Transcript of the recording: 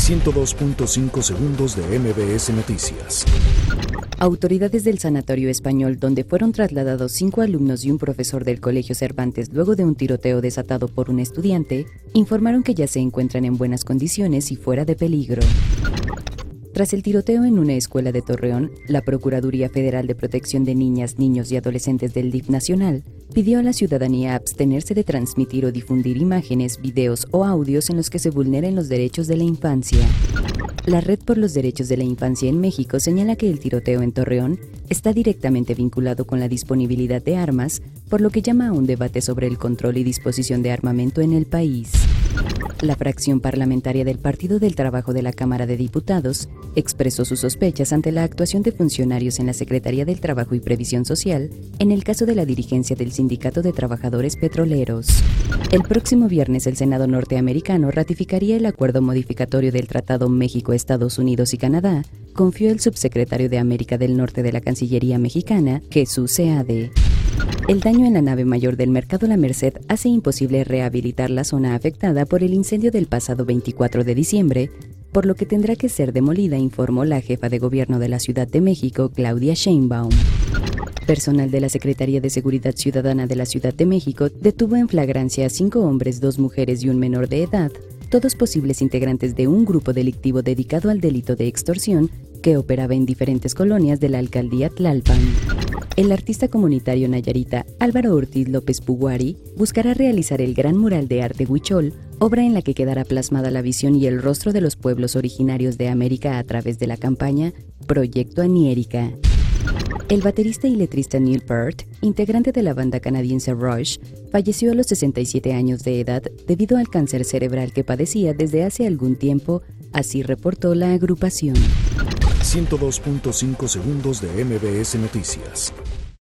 102.5 segundos de MBS Noticias. Autoridades del Sanatorio Español, donde fueron trasladados cinco alumnos y un profesor del Colegio Cervantes luego de un tiroteo desatado por un estudiante, informaron que ya se encuentran en buenas condiciones y fuera de peligro. Tras el tiroteo en una escuela de Torreón, la Procuraduría Federal de Protección de Niñas, Niños y Adolescentes del DIF Nacional pidió a la ciudadanía abstenerse de transmitir o difundir imágenes, videos o audios en los que se vulneren los derechos de la infancia. La Red por los Derechos de la Infancia en México señala que el tiroteo en Torreón está directamente vinculado con la disponibilidad de armas, por lo que llama a un debate sobre el control y disposición de armamento en el país. La fracción parlamentaria del Partido del Trabajo de la Cámara de Diputados expresó sus sospechas ante la actuación de funcionarios en la Secretaría del Trabajo y Previsión Social en el caso de la dirigencia del Sindicato de Trabajadores Petroleros. El próximo viernes el Senado norteamericano ratificaría el acuerdo modificatorio del Tratado México, Estados Unidos y Canadá, confió el subsecretario de América del Norte de la Cancillería mexicana, Jesús Seade. El daño en la nave mayor del Mercado La Merced hace imposible rehabilitar la zona afectada por el incendio del pasado 24 de diciembre, por lo que tendrá que ser demolida, informó la jefa de gobierno de la Ciudad de México, Claudia Sheinbaum. Personal de la Secretaría de Seguridad Ciudadana de la Ciudad de México detuvo en flagrancia a cinco hombres, dos mujeres y un menor de edad, todos posibles integrantes de un grupo delictivo dedicado al delito de extorsión que operaba en diferentes colonias de la alcaldía Tlalpan. El artista comunitario nayarita Álvaro Ortiz López Puguari buscará realizar el gran mural de arte Huichol, obra en la que quedará plasmada la visión y el rostro de los pueblos originarios de América a través de la campaña Proyecto Aniérica. El baterista y letrista Neil Peart, integrante de la banda canadiense Rush, falleció a los 67 años de edad debido al cáncer cerebral que padecía desde hace algún tiempo, así reportó la agrupación. 102.5 segundos de MBS Noticias.